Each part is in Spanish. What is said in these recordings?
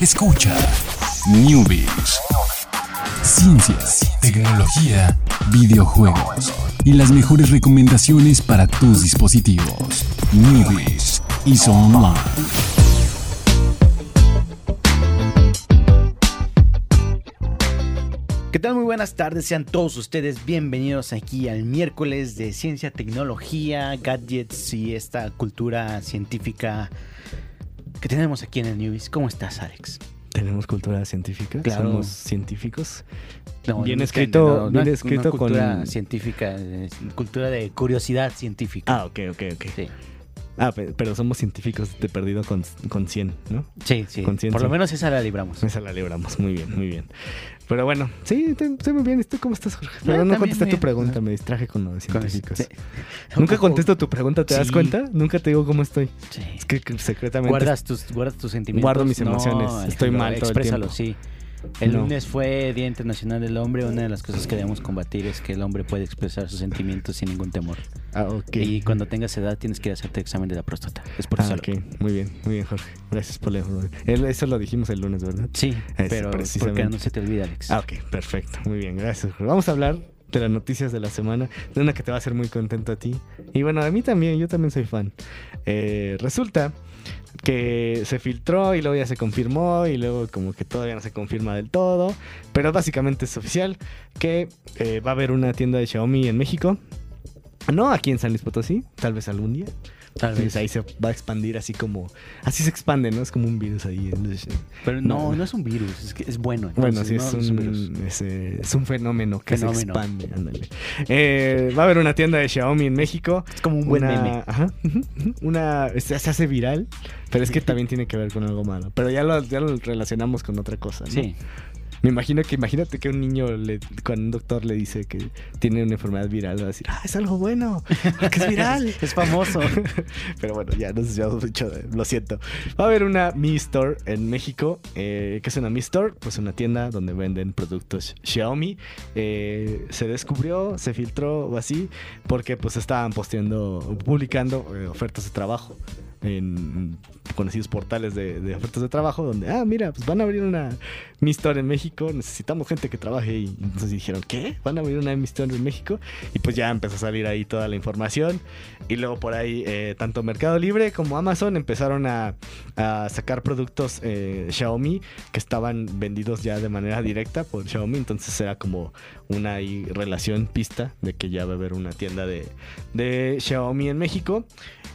Escucha Newbies. Ciencias, tecnología, videojuegos y las mejores recomendaciones para tus dispositivos. Newbies y Online. ¿Qué tal? Muy buenas tardes, sean todos ustedes bienvenidos aquí al miércoles de ciencia, tecnología, gadgets y esta cultura científica que tenemos aquí en el Newbies. ¿Cómo estás, Alex? Tenemos cultura científica, Claro. somos científicos. No, Bien no, escrito- no, bien escrito cultura con- científica, es cultura de curiosidad científica. Ah, ok, ok, ok. Sí, Ah, pe- pero somos científicos de perdido con, con 100, ¿no? sí, sí. Por lo menos esa la libramos. Esa la libramos, muy bien, muy bien. Pero bueno, sí, estoy muy bien. ¿Y tú cómo estás, Jorge? Pero no también contesté tu pregunta, me distraje con lo de Con- científicos. sí. Nunca contesto tu pregunta, ¿te das cuenta? Nunca te digo cómo estoy. Sí. Es que secretamente... Guardas tus, guardas tus sentimientos. Guardo mis No, emociones. Estoy mal todo el tiempo. sí. El No. lunes fue Día Internacional del Hombre. Una de las cosas que debemos combatir es que el hombre puede expresar sus sentimientos sin ningún temor. Ah, ok. Y cuando tengas edad tienes que ir a hacerte examen de la próstata. Es por Ah, eso. ok. Muy bien, muy bien, Jorge. Gracias por la Eso lo dijimos el lunes, ¿verdad? Sí, Eso, pero porque no se te olvida, Alex. Ah, ok, perfecto. Muy bien, gracias. Jorge. Vamos a hablar de las noticias de la semana, de una que te va a hacer muy contento a ti. Y bueno, a mí también, yo también soy fan. Eh, resulta que se filtró y luego ya se confirmó y luego como que todavía no se confirma del todo, pero básicamente es oficial que eh, va a haber una tienda de Xiaomi en México. No aquí en San Luis Potosí, tal vez algún día. Tal vez. ahí se va a expandir así como... Así se expande, ¿no? Es como un virus ahí. Pero no, no. no es un virus, es, que es bueno. Bueno, sí, no, es, un, es, es un fenómeno que Fenómeno. se expande. ándale. Eh, va a haber una tienda de Xiaomi en México. Es como un buen una, meme. Ajá, una, se, se hace viral, pero es que también tiene que ver con algo malo. Pero ya lo, ya lo relacionamos con otra cosa. ¿no? Sí. Me imagino que imagínate que un niño, le, cuando un doctor le dice que tiene una enfermedad viral, va a decir, ah, es algo bueno, porque es viral. es famoso. Pero bueno, ya nos desviamos mucho, lo siento. Va a haber una Mi Store en México. Eh, ¿Qué es una Mi Store? Pues una tienda donde venden productos Xiaomi. Eh, se descubrió, se filtró o así, porque pues estaban posteando, publicando eh, ofertas de trabajo en conocidos portales de, ofertas de trabajo donde, ah, mira, pues van a abrir una Mi Store en México, necesitamos gente que trabaje y entonces dijeron, ¿qué? Van a abrir una Mi Store en México y pues ya empezó a salir ahí toda la información y luego por ahí eh, tanto Mercado Libre como Amazon empezaron a, sacar productos eh, Xiaomi que estaban vendidos ya de manera directa por Xiaomi, entonces era como una relación pista de que ya va a haber una tienda de, de Xiaomi en México.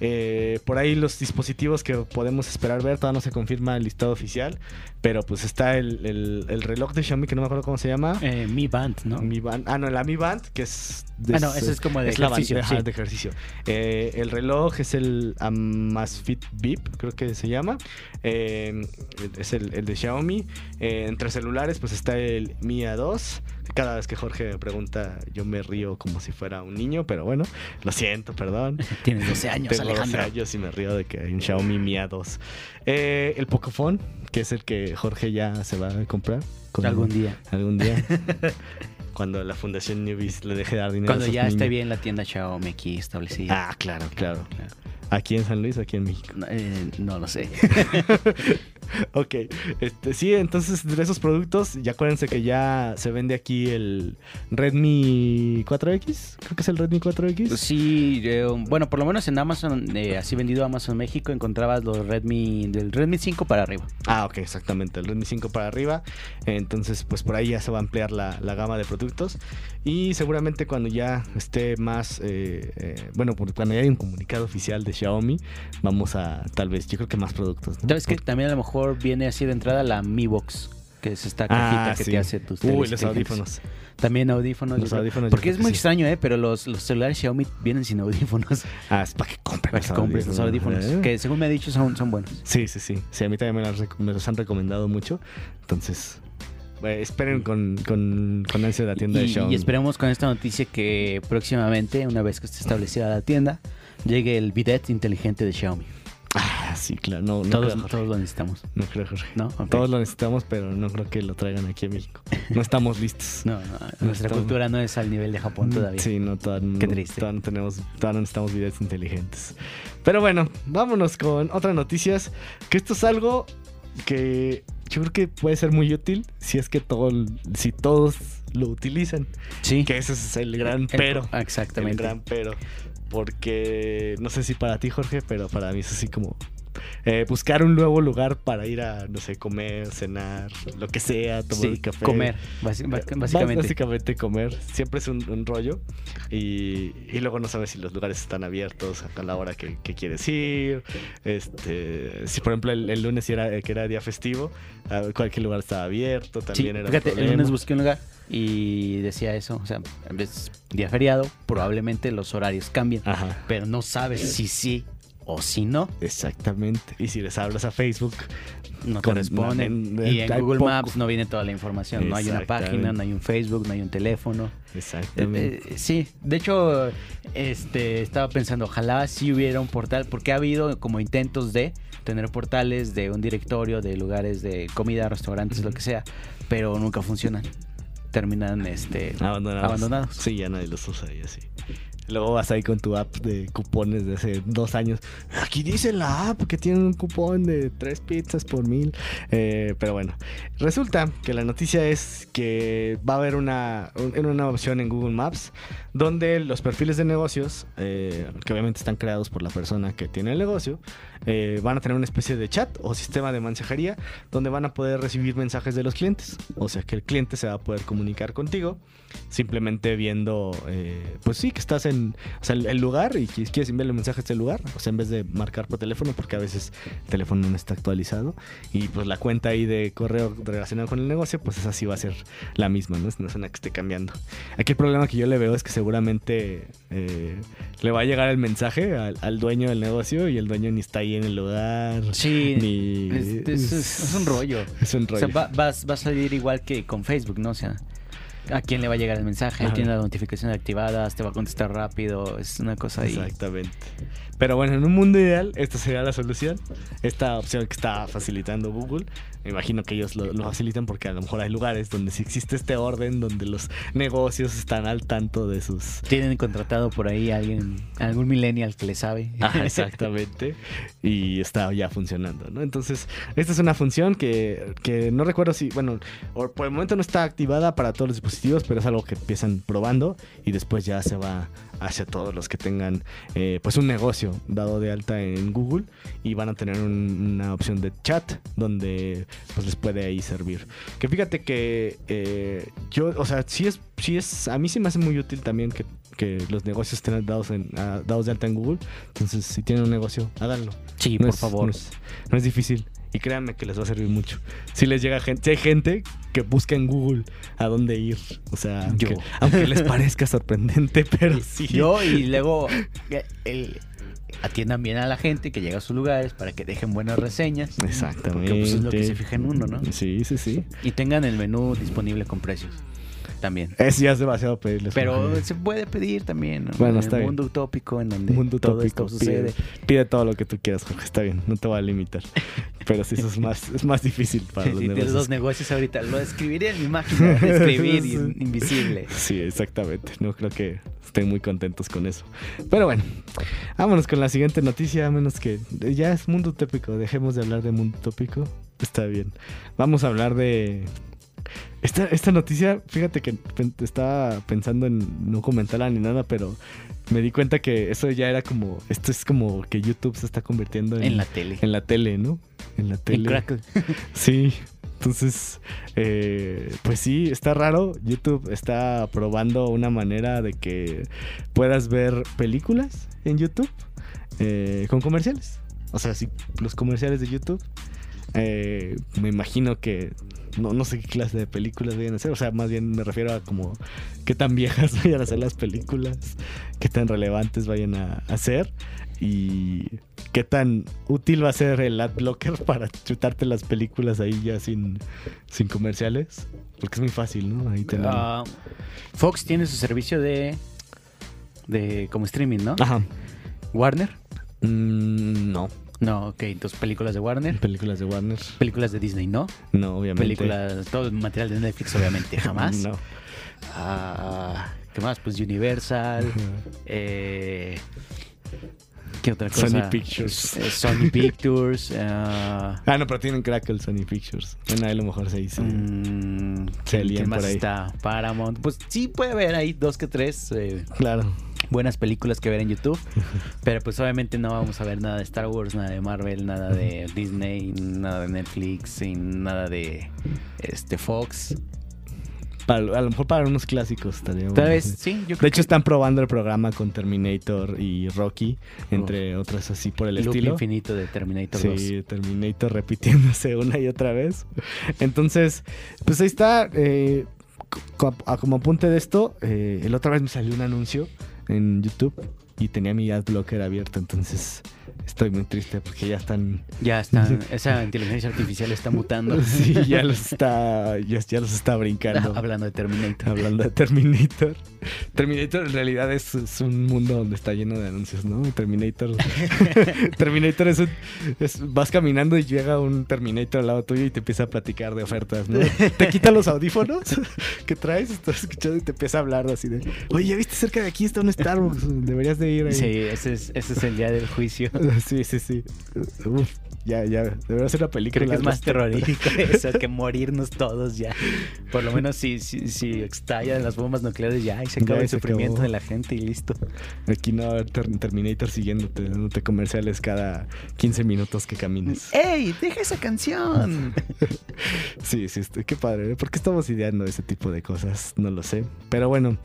Eh, por ahí los dispositivos que podemos esperar ver, todavía no se confirma el listado oficial, pero pues está el, el- el reloj de Xiaomi que no me acuerdo cómo se llama. Eh, Mi Band, ¿no? Mi Band, ah, no, la Mi Band, que es... Ah, no, ese es como de la ejercicio, ajá, sí. de ejercicio. Eh, el reloj es el Amazfit Bip, creo que se llama. Eh, es el, el de Xiaomi. Entre celulares, pues está el Mi A2. Cada vez que Jorge me pregunta, yo me río como si fuera un niño, pero bueno, lo siento, perdón. Tienes 12 años, Tengo 12 Alejandro. años y me río de que hay un Xiaomi Mi A2. Eh, el Pocophone, que es el que Jorge ya se va a comprar. con- Algún día. Algún día. Cuando la Fundación Newbies le deje de dar dinero Cuando a ya esté bien la tienda Xiaomi aquí establecida. Ah, claro, claro. Claro. Aquí en San Luis, aquí en México. No, eh, no lo sé. Ok, este, sí, entonces de esos productos, ya acuérdense que ya se vende aquí el Redmi 4X, creo que es el Redmi 4X. Sí, eh, bueno, por lo menos en Amazon, eh, así vendido Amazon México, encontrabas los Redmi, del Redmi 5 para arriba. Ah, ok, exactamente, el Redmi 5 para arriba. Entonces, pues por ahí ya se va a ampliar la, la gama de productos. Y seguramente cuando ya esté más, eh, eh, bueno, cuando ya haya un comunicado oficial de Xiaomi, vamos a tal vez, yo creo que más productos. ¿no? ¿Sabes que también a lo mejor viene así de entrada la Mi Box? Que es esta cajita Ah, que sí. te hace tus Uy, los audífonos. También audífonos. Los audífonos Porque es que muy sí. extraño, ¿eh? Pero los, los celulares Xiaomi vienen sin audífonos. Ah, es para que compren Para que compres los audífonos. ¿eh? Que según me ha dicho son, son buenos. Sí, sí, sí. Sí, a mí también me, los han recomendado mucho. Entonces, eh, esperen con, con, con ansia la tienda de Xiaomi. y esperemos con esta noticia que próximamente, una vez que esté establecida la tienda, llegue el bidet inteligente de Xiaomi. Ah, sí, claro. No, no, todos, creo, Jorge. todos lo necesitamos. No creo, Jorge. ¿No? Todos lo necesitamos, pero no creo que lo traigan aquí a México. No estamos listos. No, no, nuestra estamos- cultura no es al nivel de Japón todavía. Sí, no, todavía Qué triste. todavía no tenemos, todavía no necesitamos videos inteligentes. Pero bueno, vámonos con otras noticias. Que esto es algo que yo creo que puede ser muy útil si es que todo, si todos lo utilizan. Sí. Que ese es el gran pero. Exactamente. El gran pero. Porque no sé si para ti, Jorge, pero para mí es así como eh, buscar un nuevo lugar para ir a, no sé, comer, cenar, lo que sea, tomar Sí, un café. comer, Eh, básicamente. Básicamente comer. Siempre es un, un rollo. Y, y luego no sabes si los lugares están abiertos a la hora que, que quieres ir. Este, si por ejemplo el, el lunes era, que era día festivo, a ver, cualquier lugar estaba abierto, Sí, también era fíjate, el lunes busqué un lugar y decía eso, o sea, en vez día feriado, probablemente los horarios cambien, Ajá. pero no sabes si sí o si no, Exactamente. Y si les hablas a Facebook, no te responden. en- y en Google poco. Maps no viene toda la información, no hay una página, no hay un Facebook, no hay un teléfono. exactamente. Eh, eh, sí, de hecho, este, estaba pensando, ojalá si hubiera un portal, porque ha habido como intentos de tener portales de un directorio de lugares de comida, restaurantes, lo que sea, pero nunca funcionan. Terminan este, abandonados. abandonados. Sí, ya nadie los usa y así. Luego vas ahí con tu app de cupones de hace dos años. Aquí dice la app que tiene un cupón de tres pizzas por mil. Eh, pero bueno, resulta que la noticia es que va a haber una, un- una opción en Google Maps donde los perfiles de negocios, eh, que obviamente están creados por la persona que tiene el negocio, eh, van a tener una especie de chat o sistema de mensajería donde van a poder recibir mensajes de los clientes. O sea que el cliente se va a poder comunicar contigo simplemente viendo, pues sí, que estás en o sea, el, el lugar y quieres enviarle mensajes a este lugar. O sea, en vez de marcar por teléfono, porque a veces el teléfono no está actualizado. Y pues la cuenta ahí de correo relacionado con el negocio, pues esa sí va a ser la misma, ¿no? No es una que esté cambiando. Aquí el problema que yo le veo es que seguramente eh, le va a llegar el mensaje al, al dueño del negocio y el dueño ni está ahí en el lugar. Sí, Ni... es, es- es- es un rollo. Es un O sea, rollo. va, vas- va a salir igual que con Facebook, ¿no? O sea, ¿a quién le va a llegar el mensaje? Ajá. Tiene las notificaciones activadas, te va a contestar rápido, es una cosa ahí. Exactamente. Pero bueno, en un mundo ideal, esta sería la solución. Esta opción que está facilitando Google. Me imagino que ellos lo, lo facilitan porque a lo mejor hay lugares donde sí existe este orden, donde los negocios están al tanto de sus... Tienen contratado por ahí a alguien, algún millennial que le sabe. Ajá, exactamente. Y está ya funcionando, ¿no? Entonces, esta es una función que, que no recuerdo si, bueno, por el momento no está activada para todos los dispositivos, pero es algo que empiezan probando y después ya se va hacia todos los que tengan eh, pues un negocio dado de alta en Google y van a tener un- una opción de chat donde pues les puede ahí servir. Que fíjate que eh, yo, o sea, sí es, sí es, a mí sí me hace muy útil también que, que los negocios estén dados, en, dados de alta en Google. Entonces, si tienen un negocio, háganlo. Sí, No por es- favor. No es, no es difícil. Y créanme que les va a servir mucho. Si les llega gente, si hay gente que busca en Google a dónde ir. O sea, Yo. aunque, aunque les parezca sorprendente, pero sí. Yo y luego eh, el- atiendan bien a la gente que llega a sus lugares para que dejen buenas reseñas. Exactamente. Porque pues, es lo que se fija en uno, ¿no? Sí, sí, sí. Y tengan el menú disponible con precios también. Es ya es demasiado pedirles. Pero se puede pedir también. ¿no? Bueno, en está el bien. mundo utópico en donde mundo todo tópico. esto sucede. Pide, pide todo lo que tú quieras, Jorge. Está bien, no te voy a limitar. Pero sí, eso es más, es más difícil para los Sí, negocios. los negocios ahorita. Lo escribiré en mi máquina de escribir invisible. Sí, exactamente. No creo que estén muy contentos con eso. Pero bueno, vámonos con la siguiente noticia, a menos que ya es mundo utópico. Dejemos de hablar de mundo utópico. Está bien. Vamos a hablar de... Esta, esta noticia, fíjate que estaba pensando en no comentarla ni nada, pero me di cuenta que eso ya era como... Esto es como que YouTube se está convirtiendo en, En la tele. en la tele, ¿no? En la En tele. Crackle. Sí, entonces, eh, pues sí, está raro. YouTube está probando una manera de que puedas ver películas en YouTube eh, con comerciales. O sea, sí, los comerciales de YouTube. Eh, me imagino que no, no sé qué clase de películas vayan a hacer. O sea, más bien me refiero a como qué tan viejas vayan a ser las películas, qué tan relevantes vayan a, a ser y qué tan útil va a ser el ad blocker para chutarte las películas ahí ya sin, sin comerciales. Porque es muy fácil, ¿no? Ahí tener... Ah, Fox tiene su servicio de. de como streaming, ¿no? Ajá. Warner. Mm, no. No, ok, entonces películas de Warner. Películas de Warner. Películas de Disney, ¿no? No, obviamente. Películas, todo el material de Netflix, obviamente, jamás. No. Ah, ¿Qué más? Pues Universal. Eh, ¿Qué otra cosa? Sony Pictures. Eh, Sony Pictures. ah, Ah, no, pero tienen Crackle Sony Pictures. Bueno, ahí a lo mejor se dice. mm, Se ¿quién- lían quién más por ahí. está? Paramount. Pues sí puede haber ahí dos que tres eh, Claro. buenas películas que ver en YouTube. pero pues obviamente no vamos a ver nada de Star Wars, nada de Marvel, nada de Disney, nada de Netflix, y nada de este Fox. Para- a lo mejor para unos clásicos estaría Tal bueno. vez, sí, yo De hecho, están probando el programa con Terminator y Rocky, entre otras así por el loop estilo. infinito de Terminator 2. Sí, Terminator repitiéndose una y otra vez. Entonces, pues ahí está. eh, como apunte de esto, eh, el otra vez me salió un anuncio en YouTube y tenía mi adblocker abierto. Entonces, estoy muy triste porque ya están. Ya está, esa inteligencia artificial está mutando. Sí, ya los está, ya, ya los está brincando. Hablando de Terminator. Hablando de Terminator. Terminator en realidad es, es un mundo donde está lleno de anuncios, ¿no? Terminator. Terminator es un. es- vas caminando y llega un Terminator al lado tuyo y te empieza a platicar de ofertas, ¿no? Te quita los audífonos que traes, estás escuchando y te empieza a hablar así de. Oye, ¿ya viste cerca de aquí está un Starbucks? Deberías de ir ahí. Sí, ese es, ese es el día del juicio. Sí, sí, sí. Uf, ya, ya. Debería ser una película. Creo que es más respecto. terrorífico eso que morirnos todos ya. Por lo menos si, si, si estallan las bombas nucleares ya y se acaba Ya, el se sufrimiento acabó. de la gente y listo. Aquí no va a haber ter- Terminator siguiéndote, dándote comerciales cada 15 minutos que camines. ¡Ey! ¡Deja esa canción! Sí, sí, estoy- qué padre. ¿eh? ¿Por qué estamos ideando ese tipo de cosas? No lo sé. Pero bueno,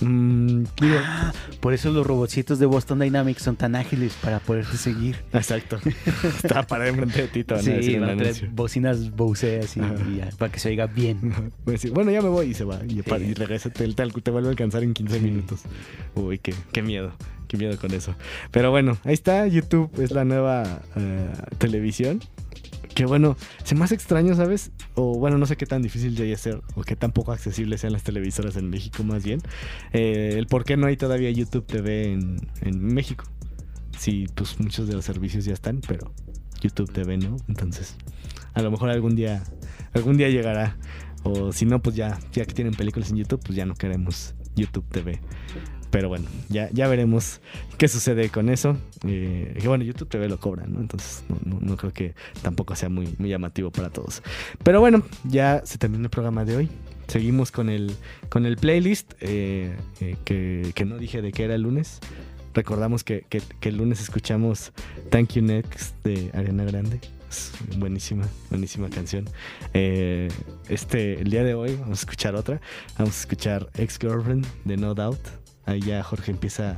mm, digo, Ah, por eso los robotcitos de Boston Dynamics son tan ágiles para poderte seguir. exacto. Está enfrente de ti, te van a Sí, decir un van a bocinas Bose así y ya, para que se oiga bien. Decir, bueno, ya me voy y se va. Y, para- Sí. y regresa, te, te, te vuelve a alcanzar en 15 Sí. minutos. Uy, qué, qué miedo. Qué miedo con eso. Pero bueno, ahí está. YouTube es la nueva eh, televisión. Que bueno, se me hace extraño, ¿sabes? O bueno, no sé qué tan difícil llegue a ser. O qué tan poco accesibles sean las televisoras en México, más bien. Eh, el por qué no hay todavía YouTube TV en, en México. Sí, pues muchos de los servicios ya están, pero YouTube TV no. Entonces, a lo mejor algún día, algún día llegará. O si no, pues ya, ya que tienen películas en YouTube, pues ya no queremos YouTube TV. Pero bueno, ya, ya veremos qué sucede con eso. Eh, que bueno, YouTube TV lo cobran, ¿no? Entonces no creo que tampoco sea muy, muy llamativo para todos. Pero bueno, ya se terminó el programa de hoy. Seguimos con el, con el playlist eh, eh, que, que no dije de qué era el lunes. Recordamos que, que- el lunes escuchamos Thank You Next de Ariana Grande. Buenísima, buenísima canción. Eh, este, el día de hoy vamos a escuchar otra. Vamos a escuchar Ex Girlfriend de No Doubt. Ahí ya Jorge empieza a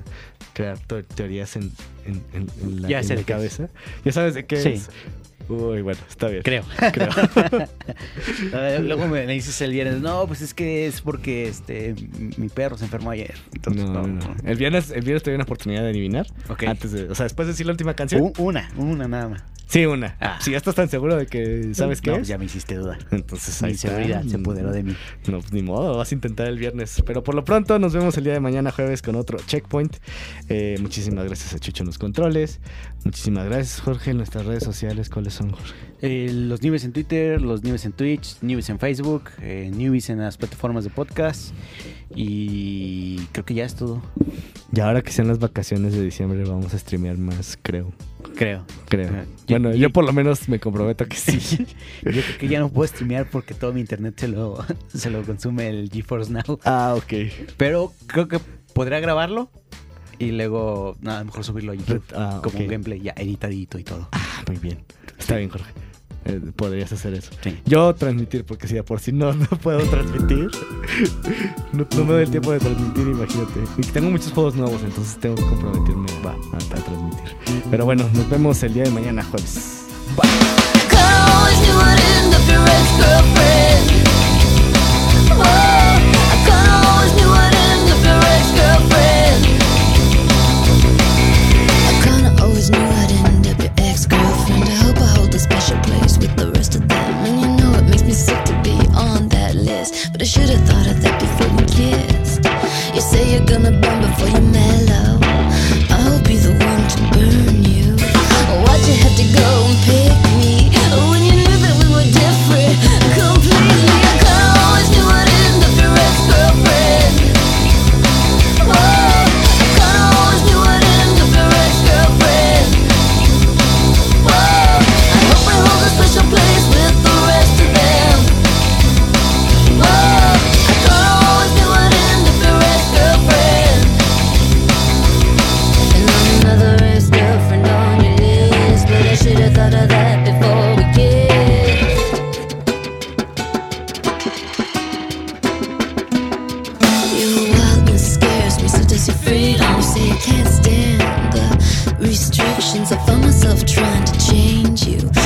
crear teorías en, en- en- en la, Ya en sé la de qué es. cabeza. ¿Ya sabes de qué Sí. es? Uy, bueno, está bien. Creo. Creo. Luego me, me dices el viernes, no, pues es que es porque este mi- perro se enfermó ayer. Entonces, No, no, no. El viernes, el viernes te doy una oportunidad de adivinar. Ok. Antes de, o sea, después de decir la última canción. Una, una nada más. Sí, una. Ah. Si ya estás tan seguro de que sabes qué No, es. ya me hiciste dudar. Entonces ahí Mi está. seguridad se apoderó de mí. No, pues ni modo, vas a intentar el viernes. Pero por lo pronto nos vemos el día de mañana jueves con otro checkpoint. Eh, muchísimas gracias a Chucho en los controles. Muchísimas gracias, Jorge, en nuestras redes sociales. ¿Cuáles son, Jorge? Eh, los Newbies en Twitter, los Newbies en Twitch, Newbies en Facebook, eh, Newbies en las plataformas de podcast. Y creo que ya es todo. Y ahora que sean las vacaciones de diciembre, vamos a streamear más, creo. Creo. Creo. Yo- bueno, yo- yo por lo menos me comprometo que sí. Yo creo que ya no puedo streamear porque todo mi internet se lo, se lo consume el GeForce Now. ah, ok. Pero creo que podría grabarlo y luego no, a lo mejor subirlo a YouTube Ah, como un gameplay ya editadito y todo. Ah, muy bien. Está bien, Jorge. Eh, podrías hacer eso. Sí. Yo transmitir, porque si de por si no, no puedo transmitir. No, no me doy el tiempo de transmitir, imagínate. Y tengo muchos juegos nuevos, entonces tengo que comprometerme va, a, a transmitir. Pero bueno, nos vemos el día de mañana, jueves. always You say I can't stand the restrictions. I found myself trying to change you.